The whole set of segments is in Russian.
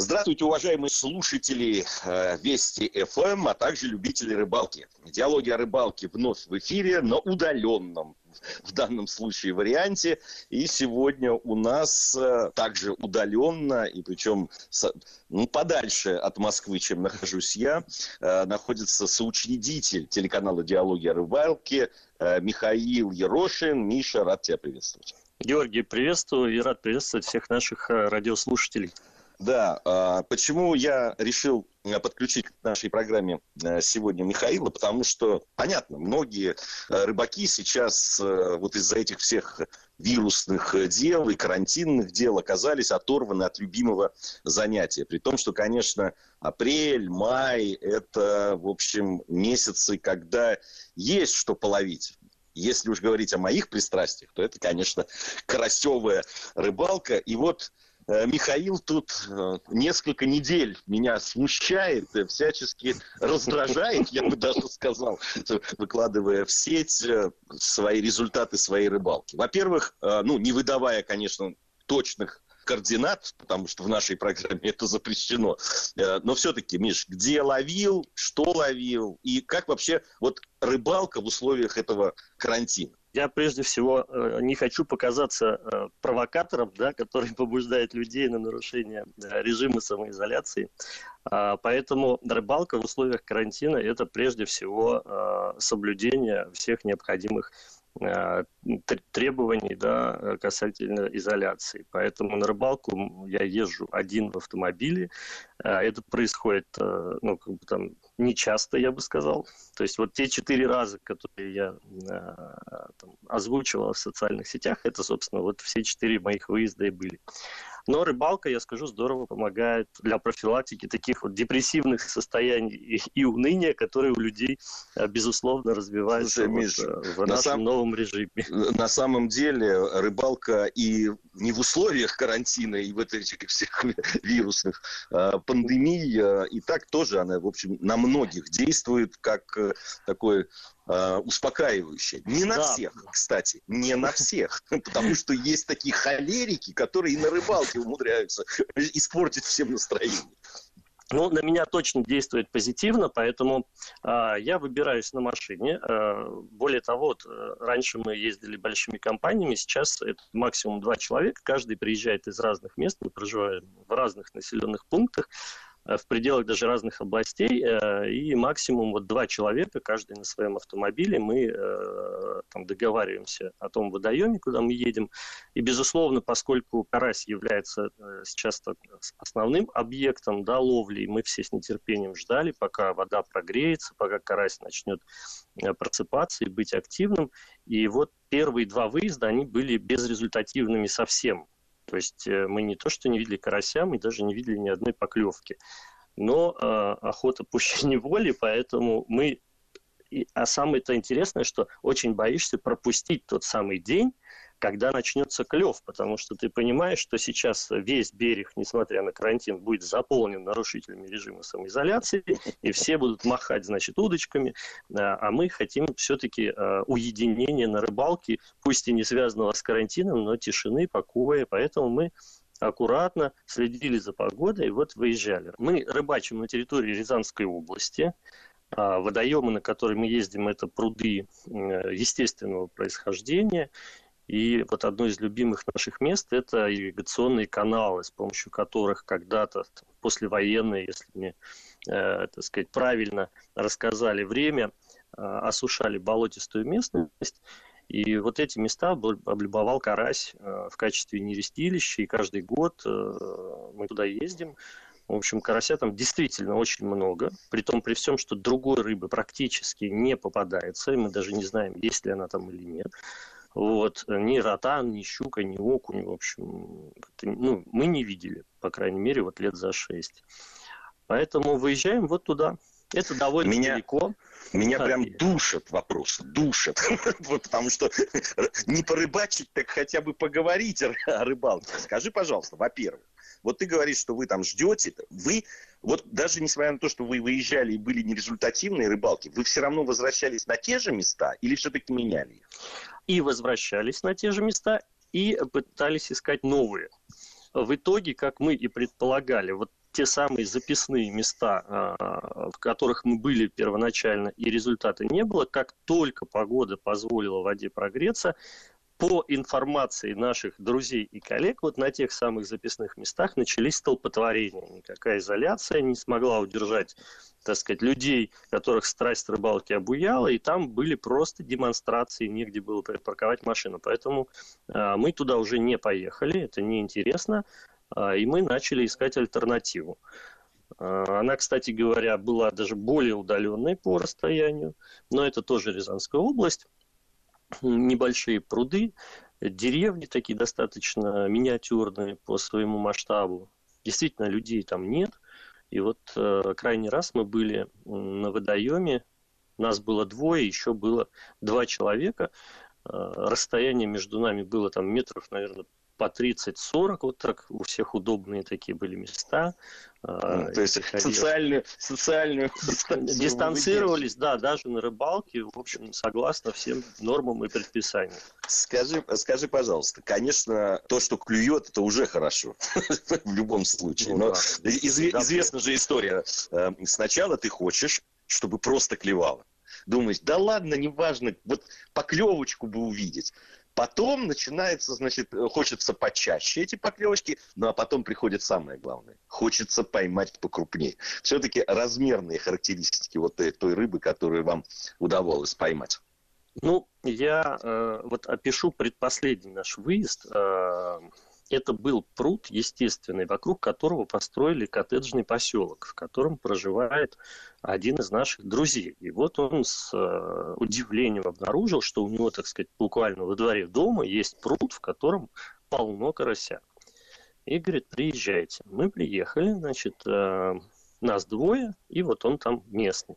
Здравствуйте, уважаемые слушатели э, Вести ФМ, а также любители рыбалки. Диалоги о рыбалке вновь в эфире, но удаленном в данном случае варианте. И сегодня у нас э, также удаленно, и причем ну, подальше от Москвы, чем нахожусь я, э, находится соучредитель телеканала «Диалоги о рыбалке» Михаил Ерошин. Миша, рад тебя приветствовать. Георгий, приветствую и рад приветствовать всех наших радиослушателей. Да, а, почему я решил э, подключить к нашей программе э, сегодня Михаила, потому что, понятно, многие э, рыбаки сейчас вот из-за этих всех вирусных дел и карантинных дел оказались оторваны от любимого занятия. При том, что, конечно, апрель, май – это, в общем, месяцы, когда есть что половить. Если уж говорить о моих пристрастиях, то это, конечно, карасевая рыбалка. И вот Михаил тут э, несколько недель меня смущает, всячески раздражает, я бы даже сказал, выкладывая в сеть э, свои результаты своей рыбалки. Во-первых, ну, не выдавая, конечно, точных координат, потому что в нашей программе это запрещено. Но все-таки, Миш, где ловил, что ловил и как вообще вот рыбалка в условиях этого карантина? Я прежде всего э, не хочу показаться э, провокатором, да, который побуждает людей на нарушение э, режима самоизоляции. А, поэтому рыбалка в условиях карантина – это прежде всего соблюдение всех необходимых требований да, касательно изоляции. Поэтому на рыбалку я езжу один в автомобиле. Это происходит ну, как бы там не часто, я бы сказал. То есть вот те четыре раза, которые я э, там, озвучивал в социальных сетях, это, собственно, вот все четыре моих выезда и были. Но рыбалка, я скажу, здорово помогает для профилактики таких вот депрессивных состояний и, и уныния, которые у людей, э, безусловно, развиваются Слушай, Миш, вот, э, в нашем сам... новом режиме. На самом деле рыбалка и не в условиях карантина, и в этих всех вирусных э, пандемий, и так тоже она, в общем, на многих действует как такой э, успокаивающее. Не на да. всех, кстати, не на всех. Потому что есть такие холерики, которые и на рыбалке умудряются испортить всем настроение. Ну, на меня точно действует позитивно, поэтому э, я выбираюсь на машине. Э, более того, вот, э, раньше мы ездили большими компаниями, сейчас это максимум два человека, каждый приезжает из разных мест, мы проживаем в разных населенных пунктах. Э, в пределах даже разных областей, э, и максимум вот два человека, каждый на своем автомобиле, мы э, там договариваемся о том водоеме, куда мы едем. И, безусловно, поскольку карась является сейчас основным объектом да, ловли, мы все с нетерпением ждали, пока вода прогреется, пока карась начнет просыпаться и быть активным. И вот первые два выезда, они были безрезультативными совсем. То есть э, мы не то что не видели карася, мы даже не видели ни одной поклевки. Но э, охота пуще неволи, поэтому мы... И, а самое-то интересное, что очень боишься пропустить тот самый день, когда начнется клев, потому что ты понимаешь, что сейчас весь берег, несмотря на карантин, будет заполнен нарушителями режима самоизоляции, и все будут махать, значит, удочками, а мы хотим все-таки а, уединения на рыбалке, пусть и не связанного с карантином, но тишины, покоя, поэтому мы аккуратно следили за погодой и вот выезжали. Мы рыбачим на территории Рязанской области, а водоемы, на которые мы ездим, это пруды естественного происхождения. И вот одно из любимых наших мест – это ирригационные каналы, с помощью которых когда-то послевоенные, если мне, э, так сказать, правильно рассказали время, э, осушали болотистую местность. И вот эти места облюбовал карась э, в качестве нерестилища, и каждый год э, мы туда ездим. В общем, карася там действительно очень много, при том, при всем, что другой рыбы практически не попадается, и мы даже не знаем, есть ли она там или нет. Вот. Ни ротан, ни щука, ни окунь, в общем, ну, мы не видели, по крайней мере, вот лет за шесть. Поэтому выезжаем вот туда. Это довольно меня, далеко. Меня а, прям душат вопросы, душат. вот потому что не порыбачить, так хотя бы поговорить о рыбалке. Скажи, пожалуйста, во-первых, вот ты говоришь, что вы там ждете, вы, вот даже несмотря на то, что вы выезжали и были нерезультативные рыбалки, вы все равно возвращались на те же места или все-таки меняли их? И возвращались на те же места, и пытались искать новые. В итоге, как мы и предполагали, вот те самые записные места, в которых мы были первоначально, и результата не было, как только погода позволила воде прогреться, по информации наших друзей и коллег, вот на тех самых записных местах начались столпотворения. Никакая изоляция не смогла удержать, так сказать, людей, которых страсть рыбалки обуяла, и там были просто демонстрации, негде было припарковать машину. Поэтому э, мы туда уже не поехали, это неинтересно, э, и мы начали искать альтернативу. Э, она, кстати говоря, была даже более удаленной по расстоянию, но это тоже Рязанская область небольшие пруды, деревни такие достаточно миниатюрные по своему масштабу. Действительно, людей там нет. И вот э, крайний раз мы были на водоеме, нас было двое, еще было два человека. Э, расстояние между нами было там метров, наверное, по 30-40, вот так у всех удобные такие были места. А, ну, то есть социальную, социальную дистанцировались, да, даже на рыбалке, в общем, согласно всем нормам и предписаниям. Скажи, скажи, пожалуйста, конечно, то, что клюет, это уже хорошо в любом случае. Ну, Но да. изв... известна же история. Э, сначала ты хочешь, чтобы просто клевало. Думаешь, да ладно, неважно, вот поклевочку бы увидеть. Потом начинается, значит, хочется почаще эти поклевочки, ну а потом приходит самое главное. Хочется поймать покрупнее. Все-таки размерные характеристики вот той, той рыбы, которую вам удавалось поймать. Ну, я э, вот опишу предпоследний наш выезд. Э, это был пруд естественный, вокруг которого построили коттеджный поселок, в котором проживает один из наших друзей. И вот он с э, удивлением обнаружил, что у него, так сказать, буквально во дворе дома есть пруд, в котором полно карася. И говорит, приезжайте. Мы приехали, значит, э, нас двое, и вот он там местный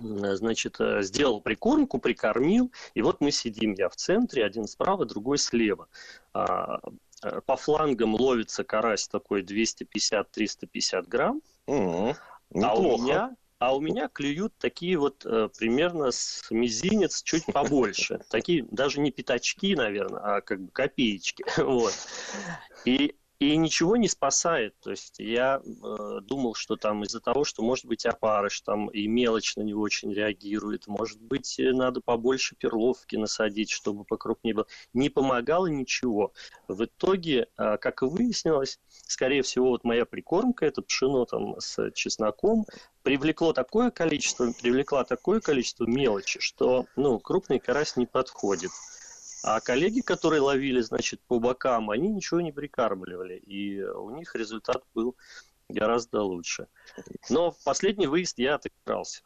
значит, э, сделал прикормку, прикормил, и вот мы сидим, я в центре, один справа, другой слева. Э, по флангам ловится карась такой 250-350 грамм. Угу. А у меня а у меня клюют такие вот э, примерно с мизинец чуть побольше. Такие даже не пятачки, наверное, а как бы копеечки. Вот. И и ничего не спасает. То есть я э, думал, что там из-за того, что, может быть, опарыш там и мелочь на него очень реагирует, может быть, э, надо побольше перловки насадить, чтобы покрупнее было. Не помогало ничего. В итоге, э, как и выяснилось, скорее всего, вот моя прикормка, это пшено там с чесноком, привлекло такое количество, привлекла такое количество мелочи, что, ну, крупный карась не подходит. А коллеги, которые ловили, значит, по бокам, они ничего не прикармливали. И у них результат был гораздо лучше. Но в последний выезд я отыгрался.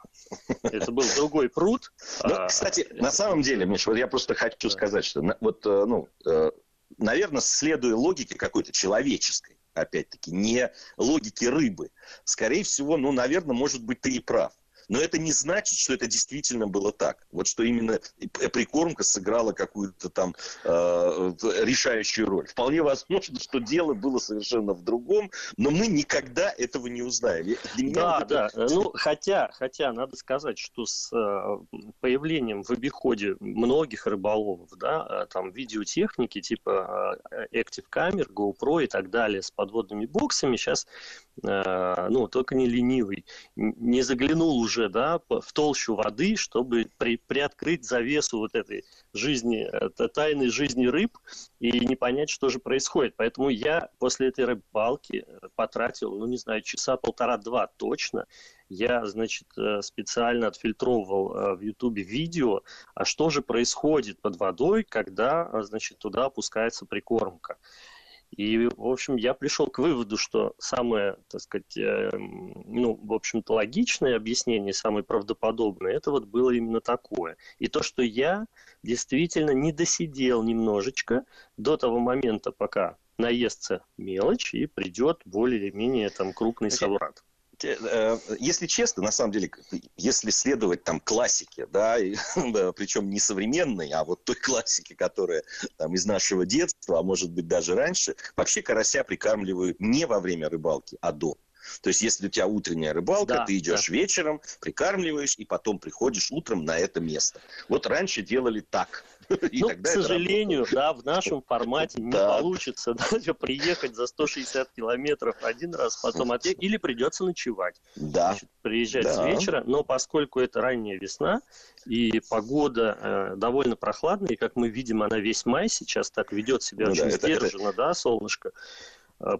Это был другой пруд. Ну, а, кстати, на самом деле, Миш, вот я просто хочу сказать, что вот, э, ну, э, наверное, следуя логике какой-то человеческой, опять-таки, не логике рыбы, скорее всего, ну, наверное, может быть, ты и прав. Но это не значит, что это действительно было так. Вот что именно прикормка сыграла какую-то там э, решающую роль. Вполне возможно, что дело было совершенно в другом, но мы никогда этого не узнаем. Да, это... да. Ну, хотя, хотя, надо сказать, что с э, появлением в обиходе многих рыболовов, да, э, там видеотехники типа э, Active камер, GoPro и так далее с подводными боксами сейчас, ну, только не ленивый, не заглянул уже уже да, в толщу воды, чтобы при, приоткрыть завесу вот этой жизни, это тайной жизни рыб и не понять, что же происходит. Поэтому я после этой рыбалки э, потратил, ну не знаю, часа полтора-два точно. Я, значит, э, специально отфильтровывал э, в Ютубе видео, а что же происходит под водой, когда, значит, туда опускается прикормка. И, в общем, я пришел к выводу, что самое, так сказать, э, ну, в общем-то, логичное объяснение, самое правдоподобное, это вот было именно такое. И то, что я действительно не досидел немножечко до того момента, пока наестся мелочь и придет более-менее там крупный соврат. Э, если честно, на самом деле, если следовать там классике, да, и, причем не современной, а вот той классике, которая там из нашего детства, а может быть даже раньше, вообще карася прикармливают не во время рыбалки, а до. То есть, если у тебя утренняя рыбалка, да, ты идешь да. вечером, прикармливаешь, и потом приходишь утром на это место. Вот раньше делали так. Ну, к сожалению, да, в нашем формате не получится даже приехать за 160 километров один раз, потом отъехать, или придется ночевать. Да. приезжать с вечера, но поскольку это ранняя весна, и погода э, довольно прохладная, и, как мы видим, она весь май сейчас так ведет себя ну, очень да, сдержанно, это... да, солнышко,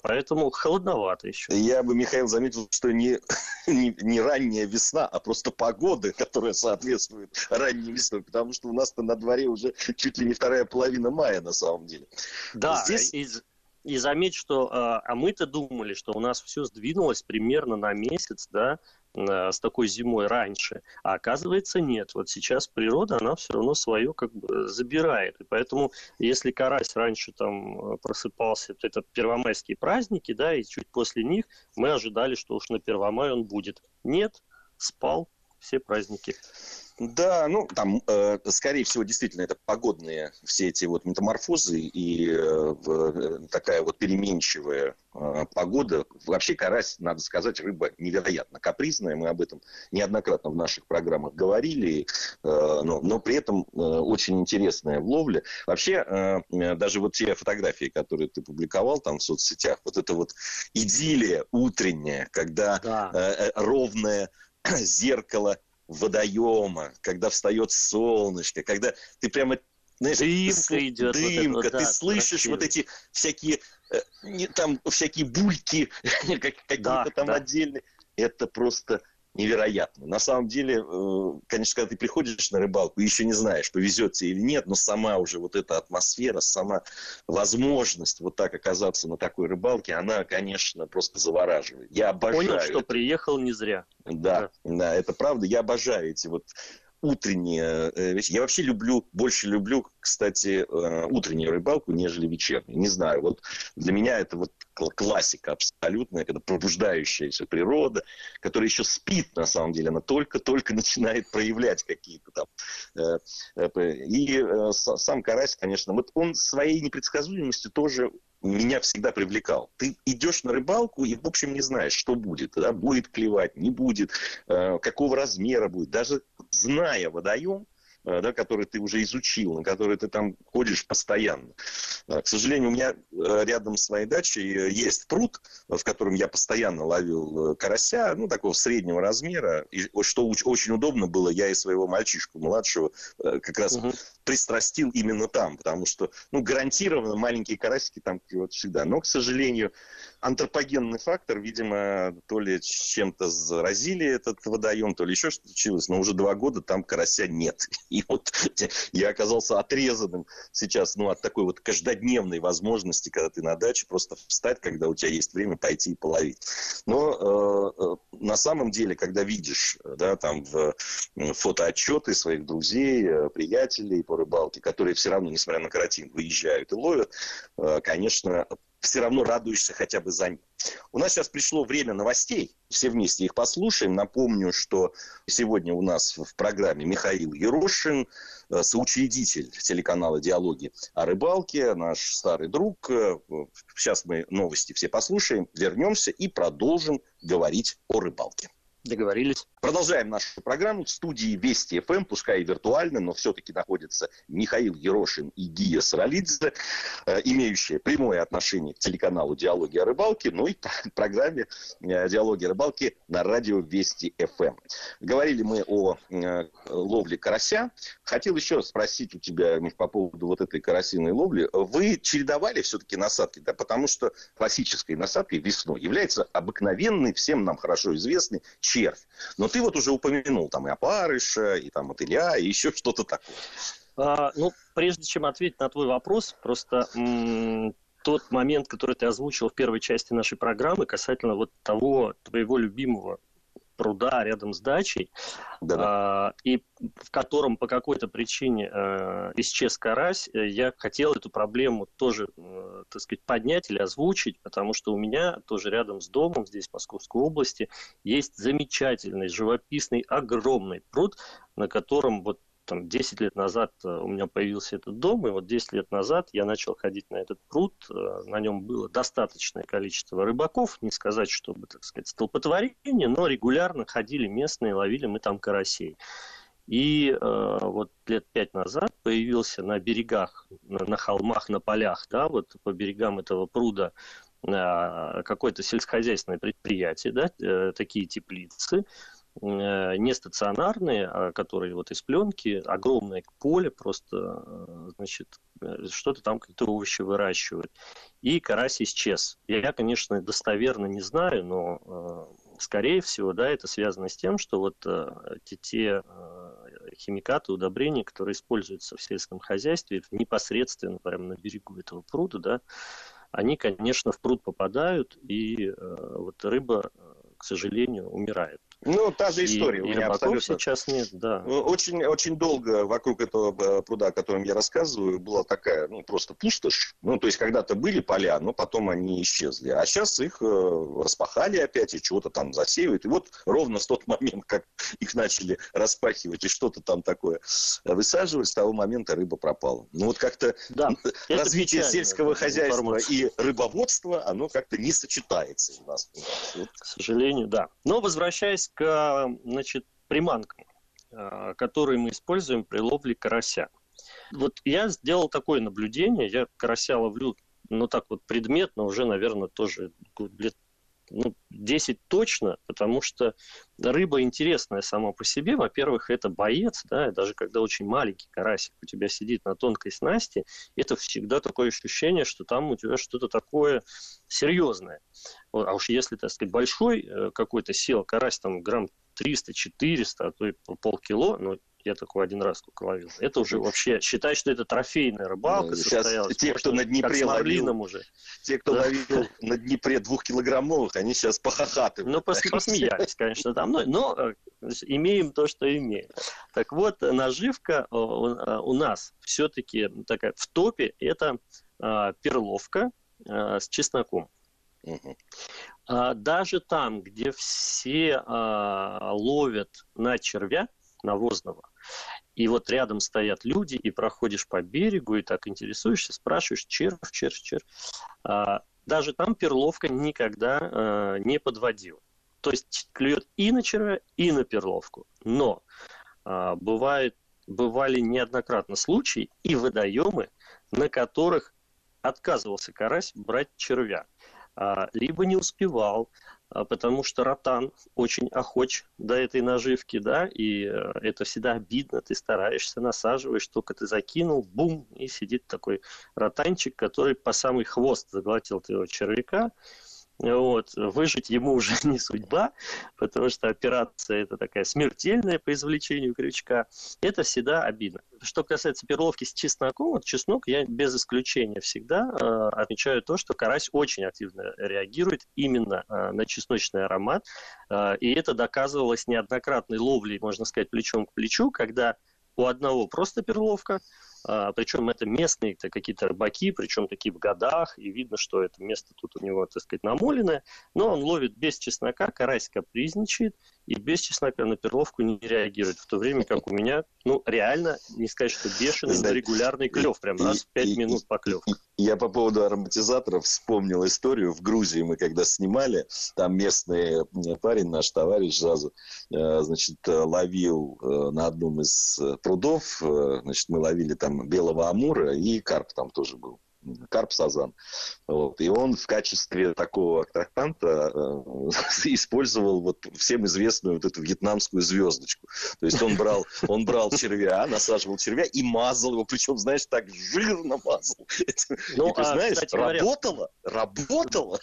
поэтому холодновато еще. Я бы, Михаил, заметил, что не, не, не ранняя весна, а просто погода, которая соответствует ранней весной, потому что у нас-то на дворе уже чуть ли не вторая половина мая на самом деле. Да, Здесь... и, и заметь, что а, а мы-то думали, что у нас все сдвинулось примерно на месяц, да, Э, с такой зимой раньше. А оказывается, нет. Вот сейчас природа, она все равно свое как бы забирает. И поэтому, если карась раньше там э, просыпался, то это первомайские праздники, да, и чуть после них мы ожидали, что уж на Первомай он будет. Нет, спал все праздники. Да, ну там, э, скорее всего, действительно, это погодные все эти вот метаморфозы и э, э, такая вот переменчивая э, погода. Вообще карась, надо сказать, рыба невероятно капризная. Мы об этом неоднократно в наших программах говорили, э, но, но при этом э, очень интересная в ловле. Вообще, э, даже вот те фотографии, которые ты публиковал там в соцсетях, вот это вот идиллия утренняя, когда да. э, э ровное зеркало водоема, когда встает солнышко, когда ты прямо знаешь, дымка ты, идет. Дымка, вот это, ты да, слышишь красиво. вот эти всякие, э, не, там всякие бульки, какие-то да, там да. отдельные. Это просто невероятно. На самом деле, э, конечно, когда ты приходишь на рыбалку, еще не знаешь, повезет тебе или нет, но сама уже вот эта атмосфера, сама возможность вот так оказаться на такой рыбалке, она, конечно, просто завораживает. Я обожаю. Понял, что приехал не зря. Да, да, да, это правда. Я обожаю эти вот утренние э, вещи. Я вообще люблю, больше люблю, кстати, э, утреннюю рыбалку, нежели вечернюю. Не знаю, вот для меня это вот классика абсолютная, когда пробуждающаяся природа, которая еще спит, на самом деле, она только-только начинает проявлять какие-то там. Э, и сам карась, конечно, вот он своей непредсказуемостью тоже меня всегда привлекал. Ты идешь на рыбалку и, в общем, не знаешь, что будет. Да? Будет клевать, не будет, э, какого размера будет. Даже зная водоем, Э, да, который ты уже изучил, на который ты там ходишь постоянно. Э, к сожалению, у меня рядом с моей дачей есть пруд, в котором я постоянно ловил карася, ну, такого среднего размера. И что очень удобно было, я и своего мальчишку младшего как раз угу. Пристрастил именно там, потому что, ну, гарантированно маленькие карасики там клюют всегда. Но, к сожалению, антропогенный фактор, видимо, то ли чем-то заразили этот водоем, то ли еще что-то случилось, но уже два года там карася нет. И вот я оказался отрезанным сейчас ну, от такой вот каждодневной возможности, когда ты на даче, просто встать, когда у тебя есть время пойти и половить. Но э, э на самом деле, когда видишь да, там в фотоотчеты своих друзей, э, приятелей рыбалке, которые все равно, несмотря на карантин, выезжают и ловят, э, конечно, все равно радуешься хотя бы за них. У нас сейчас пришло время новостей, все вместе их послушаем. Напомню, что сегодня у нас в программе Михаил Ерошин, э, соучредитель телеканала «Диалоги о рыбалке», наш старый друг. Э, сейчас мы новости все послушаем, вернемся и продолжим говорить о рыбалке. Договорились. Продолжаем нашу программу. В студии Вести ФМ, пускай и виртуально, но все-таки находятся Михаил Ерошин и Гия Саралидзе, э, имеющие прямое отношение к телеканалу «Диалоги о рыбалке», ну и программе э, «Диалоги о рыбалке» на радио Вести ФМ. Говорили мы о э, ловле карася. Хотел еще спросить у тебя, Миш, по поводу вот этой карасиной ловли. Вы чередовали все-таки насадки, да, потому что классической насадкой весной является обыкновенный, всем нам хорошо известный червь. Но ты вот уже упомянул там и опарыша, и там мотыля, и еще что-то такое. А, ну, прежде чем ответить на твой вопрос, просто м- тот момент, который ты озвучил в первой части нашей программы касательно вот того твоего любимого пруда рядом с дачей, а, и в котором по какой-то причине а, исчез карась, э, я хотел эту проблему тоже, а, так сказать, поднять или озвучить, потому что у меня тоже рядом с домом, здесь в Московской области, есть замечательный, живописный, огромный пруд, на котором вот там 10 лет назад э, у меня появился этот дом, и вот 10 лет назад я начал ходить на этот пруд, э, на нем было достаточное количество рыбаков, не сказать, чтобы, так сказать, столпотворение, но регулярно ходили местные, ловили мы там карасей. И э, вот лет пять назад появился на берегах, на, на холмах, на полях, да, вот по берегам этого пруда э, какое-то сельскохозяйственное предприятие, да, э, такие теплицы, не стационарные, а которые вот из пленки, огромное поле, просто, э, значит, э, что-то там какие-то овощи выращивают. И карась исчез. Я, конечно, достоверно не знаю, но скорее всего, да, это связано с тем, что вот те, те химикаты, удобрения, которые используются в сельском хозяйстве непосредственно прямо на берегу этого пруда, да, они, конечно, в пруд попадают, и вот рыба, к сожалению, умирает. Ну, та же история. И, у меня абсолютно... сейчас нет, да. Очень, очень долго вокруг этого э, пруда, о котором я рассказываю, была такая, ну, просто пустошь. Ну, то есть, когда-то были поля, но потом они исчезли. А сейчас их э, распахали опять и чего-то там засеивают. И вот ровно с тот момент, как их начали распахивать и что-то там такое высаживать, с того момента рыба пропала. Ну, вот как-то да, развитие сельского хозяйства и рыбоводства, оно как-то не сочетается у нас. Вот. К сожалению, да. Но возвращаясь к значит, приманкам, а, которые мы используем при ловле карася. Вот я сделал такое наблюдение, я карася ловлю, ну так вот предметно уже, наверное, тоже лет ну, 10 точно, потому что рыба интересная сама по себе. Во-первых, это боец, да, даже когда очень маленький карасик у тебя сидит на тонкой снасти, это всегда такое ощущение, что там у тебя что-то такое серьезное. А уж если, так сказать, большой э, какой-то сел карась, там грамм 300-400, а то и полкило, ну, я такой один раз только ловил. Это уже вообще, считай, что это трофейная рыбалка Сейчас те, кто на Днепре ловил, уже. те, кто да. ловил на Днепре двухкилограммовых, они сейчас похохатывают. Ну, пос, посмеялись, конечно, там, но, но э, имеем то, что имеем. Так вот, наживка э, у нас все-таки такая в топе, это перловка с чесноком. Угу. Даже там, где все ловят на червя навозного, и вот рядом стоят люди, и проходишь по берегу, и так интересуешься, спрашиваешь, червь, червь, червь. А, даже там перловка никогда а, не подводила. То есть клюет и на червя, и на перловку. Но а, бывает, бывали неоднократно случаи и водоемы, на которых отказывался карась брать червя. А, либо не успевал, а, потому что ротан очень охоч до этой наживки, да, и э, это всегда обидно, ты стараешься, насаживаешь, только ты закинул, бум, и сидит такой ротанчик, который по самый хвост заглотил твоего червяка, вот. Выжить ему уже не судьба, потому что операция это такая смертельная по извлечению крючка. Это всегда обидно. Что касается перловки с чесноком, вот чеснок я без исключения всегда э, отмечаю то, что карась очень активно реагирует именно э, на чесночный аромат. Э, и это доказывалось неоднократной ловлей, можно сказать, плечом к плечу, когда у одного просто перловка, причем это местные это какие-то рыбаки, причем такие в годах, и видно, что это место тут у него, так сказать, намоленное, но он ловит без чеснока, карась капризничает, и без чеснока на перловку не реагирует, в то время как у меня, ну, реально, не сказать, что бешеный, но регулярный клев, прям раз в пять минут поклев. Я по поводу ароматизаторов вспомнил историю. В Грузии мы когда снимали, там местный парень, наш товарищ Жазу, э, значит, ловил э, на одном из прудов, э, значит, мы ловили там белого амура, и карп там тоже был карп сазан. Вот. И он в качестве такого аттрактанта э, использовал вот всем известную вот эту вьетнамскую звездочку. То есть он брал, он брал червя, насаживал червя и мазал его, причем, знаешь, так жирно мазал. Ну, и ты а, знаешь, кстати, работало, говоря, работало.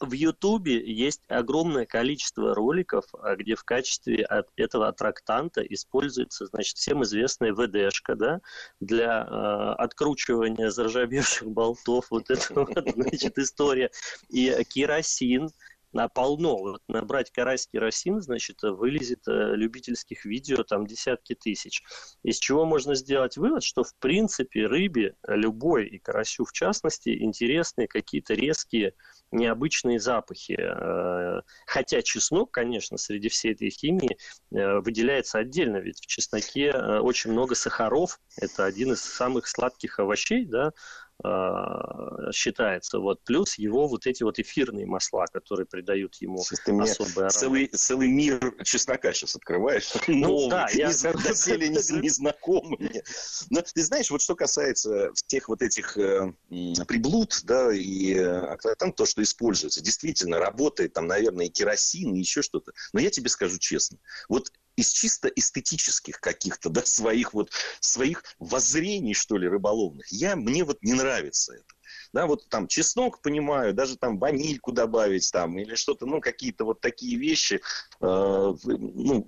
В Ютубе есть огромное количество роликов, а, где в качестве этого аттрактанта используется, значит, всем известная ВДшка, да, для э, откручивания заржавевших болтов, вот это вот, значит, история. И керосин, на полно. Вот набрать карась керосин, значит, вылезет э, любительских видео там десятки тысяч. Из чего можно сделать вывод, что в принципе рыбе, любой и карасю в частности, интересны какие-то резкие необычные запахи. Э, хотя чеснок, конечно, среди всей этой химии э, выделяется отдельно, ведь в чесноке очень много сахаров. Это один из самых сладких овощей, да, э, считается. Вот. Плюс его вот эти вот эфирные масла, которые придают ему особый аромат. Целый, целый мир чеснока сейчас открываешь. Ну, Новый, да, я... Доселе незнакомый мне. Но ты знаешь, вот что касается всех вот этих э, приблуд, да, и э, там то, что используется, действительно работает там, наверное, и керосин, и еще что-то. Но я тебе скажу честно, вот из чисто эстетических каких-то, да, своих вот, своих воззрений, что ли, рыболовных, я, мне вот не нравится это. Да, вот там чеснок, понимаю, даже там ванильку добавить там или что-то, ну, какие-то вот такие вещи, э, ну,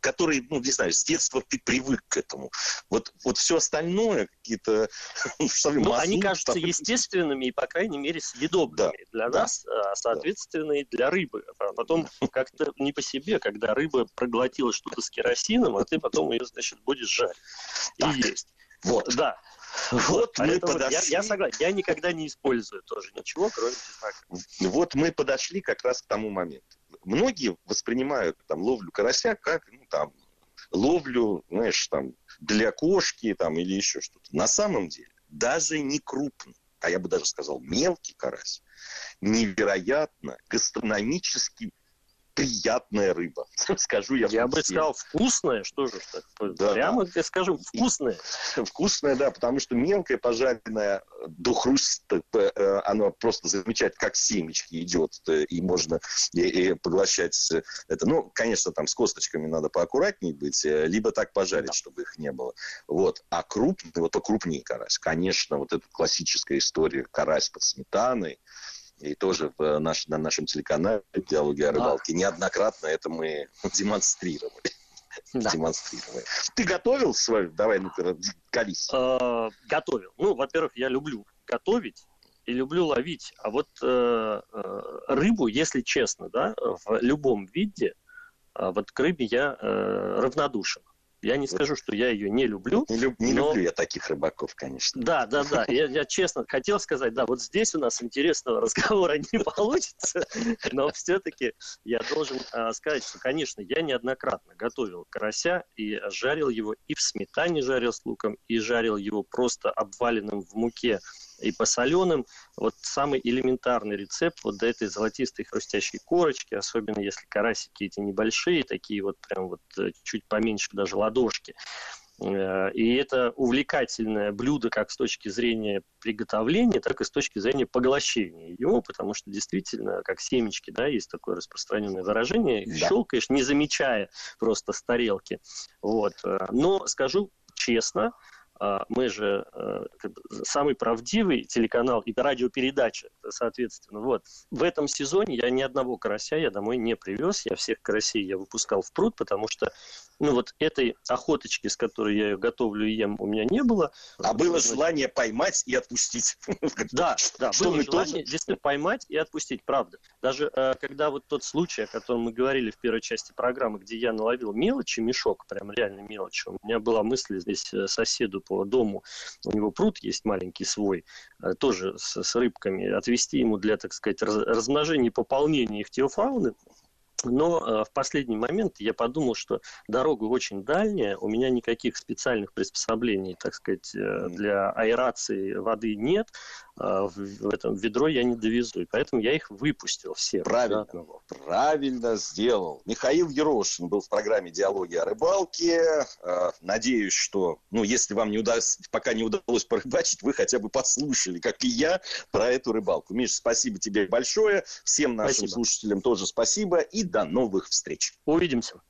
которые, ну, не знаю, с детства ты привык к этому. Вот, вот все остальное, какие-то... Ну, они кажутся там... естественными и, по крайней мере, съедобными да, для да, нас, а, соответственно, да. и для рыбы. А потом как-то не по себе, когда рыба проглотила что-то с керосином, а ты потом ее, значит, будешь жарить так. и есть. Вот. Да. Вот мы подошли. Я, я согласен, я никогда не использую тоже ничего, кроме чеснока. Вот мы подошли как раз к тому моменту. Многие воспринимают там ловлю карася как ну, там ловлю, знаешь, там для кошки там или еще что-то. На самом деле даже не крупный, а я бы даже сказал мелкий карась, невероятно гастрономически приятная рыба. Скажу я. Я бы сказал вкусная, что же да, Прямо да. скажем вкусная. Вкусная, да, потому что мелкая пожаренная до хруста, э, она просто замечательно, как семечки идет, э, и можно и, и поглощать это. Ну, конечно, там с косточками надо поаккуратнее быть, э, либо так пожарить, да. чтобы их не было. Вот. А крупный, вот покрупнее карась, конечно, вот эта классическая история карась под сметаной, и тоже в наш, на нашем телеканале «Диалоги о рыбалке» да. неоднократно это мы демонстрировали. Да. демонстрировали. Ты готовил свой? Давай, ну-ка, колись. Э, готовил. Ну, во-первых, я люблю готовить и люблю ловить. А вот э, э, рыбу, если честно, да, в любом виде, вот к рыбе я равнодушен. Я не скажу, что я ее не люблю. Не, люб, не но... люблю я таких рыбаков, конечно. Да, да, да. Я, я честно хотел сказать, да, вот здесь у нас интересного разговора не получится, но все-таки я должен а, сказать, что, конечно, я неоднократно готовил карася и жарил его и в сметане жарил с луком, и жарил его просто обваленным в муке и по соленым. Вот самый элементарный рецепт вот до этой золотистой хрустящей корочки, особенно если карасики эти небольшие, такие вот прям вот э, чуть поменьше даже ладошки. Э, и это увлекательное блюдо как с точки зрения приготовления, так и с точки зрения поглощения его, потому что действительно, как семечки, да, есть такое распространенное выражение, да. щелкаешь, не замечая просто с тарелки. Вот. Э, но скажу честно, мы же э, как бы, самый правдивый телеканал и радиопередача, соответственно. Вот. В этом сезоне я ни одного карася я домой не привез. Я всех карасей я выпускал в пруд, потому что ну вот этой охоточки, с которой я ее готовлю и ем, у меня не было. А было желание поймать и отпустить. Да, да, что было желание действительно поймать и отпустить, правда. Даже э, когда вот тот случай, о котором мы говорили в первой части программы, где я наловил мелочи, мешок, прям реально мелочи. У меня была мысль здесь э, соседу по дому, у него пруд есть маленький свой, э, тоже с, с рыбками, отвести ему для, так сказать, раз, размножения и пополнения их теофауны. Но э, в последний момент я подумал, что дорога очень дальняя, у меня никаких специальных приспособлений, так сказать, э, для аэрации воды нет, э, в этом ведро я не довезу, и поэтому я их выпустил все. Правильно, да. правильно сделал. Михаил Ерошин был в программе «Диалоги о рыбалке». Э, надеюсь, что, ну, если вам не удалось, пока не удалось порыбачить, вы хотя бы послушали, как и я, про эту рыбалку. Миша, спасибо тебе большое, всем нашим спасибо. слушателям тоже спасибо, и до новых встреч. Увидимся.